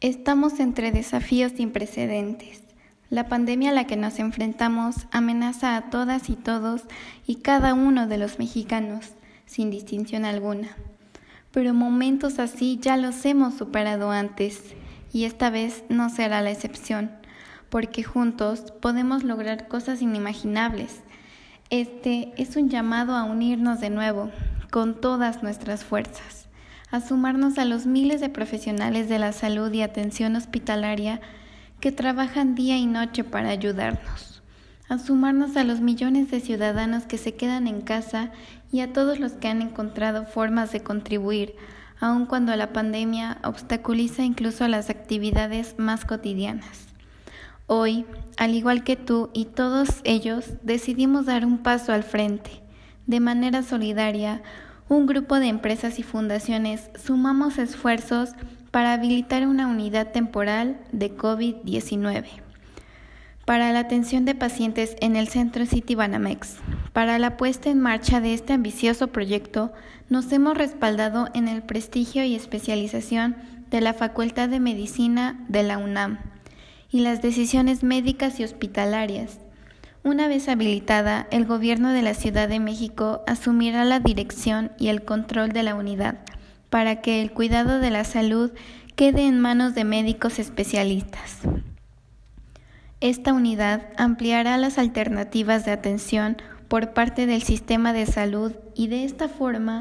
Estamos entre desafíos sin precedentes. La pandemia a la que nos enfrentamos amenaza a todas y todos y cada uno de los mexicanos, sin distinción alguna. Pero momentos así ya los hemos superado antes y esta vez no será la excepción, porque juntos podemos lograr cosas inimaginables. Este es un llamado a unirnos de nuevo, con todas nuestras fuerzas a sumarnos a los miles de profesionales de la salud y atención hospitalaria que trabajan día y noche para ayudarnos, a sumarnos a los millones de ciudadanos que se quedan en casa y a todos los que han encontrado formas de contribuir, aun cuando la pandemia obstaculiza incluso las actividades más cotidianas. Hoy, al igual que tú y todos ellos, decidimos dar un paso al frente, de manera solidaria, un grupo de empresas y fundaciones sumamos esfuerzos para habilitar una unidad temporal de COVID-19 para la atención de pacientes en el Centro City Banamex. Para la puesta en marcha de este ambicioso proyecto, nos hemos respaldado en el prestigio y especialización de la Facultad de Medicina de la UNAM y las decisiones médicas y hospitalarias una vez habilitada, el gobierno de la Ciudad de México asumirá la dirección y el control de la unidad para que el cuidado de la salud quede en manos de médicos especialistas. Esta unidad ampliará las alternativas de atención por parte del sistema de salud y de esta forma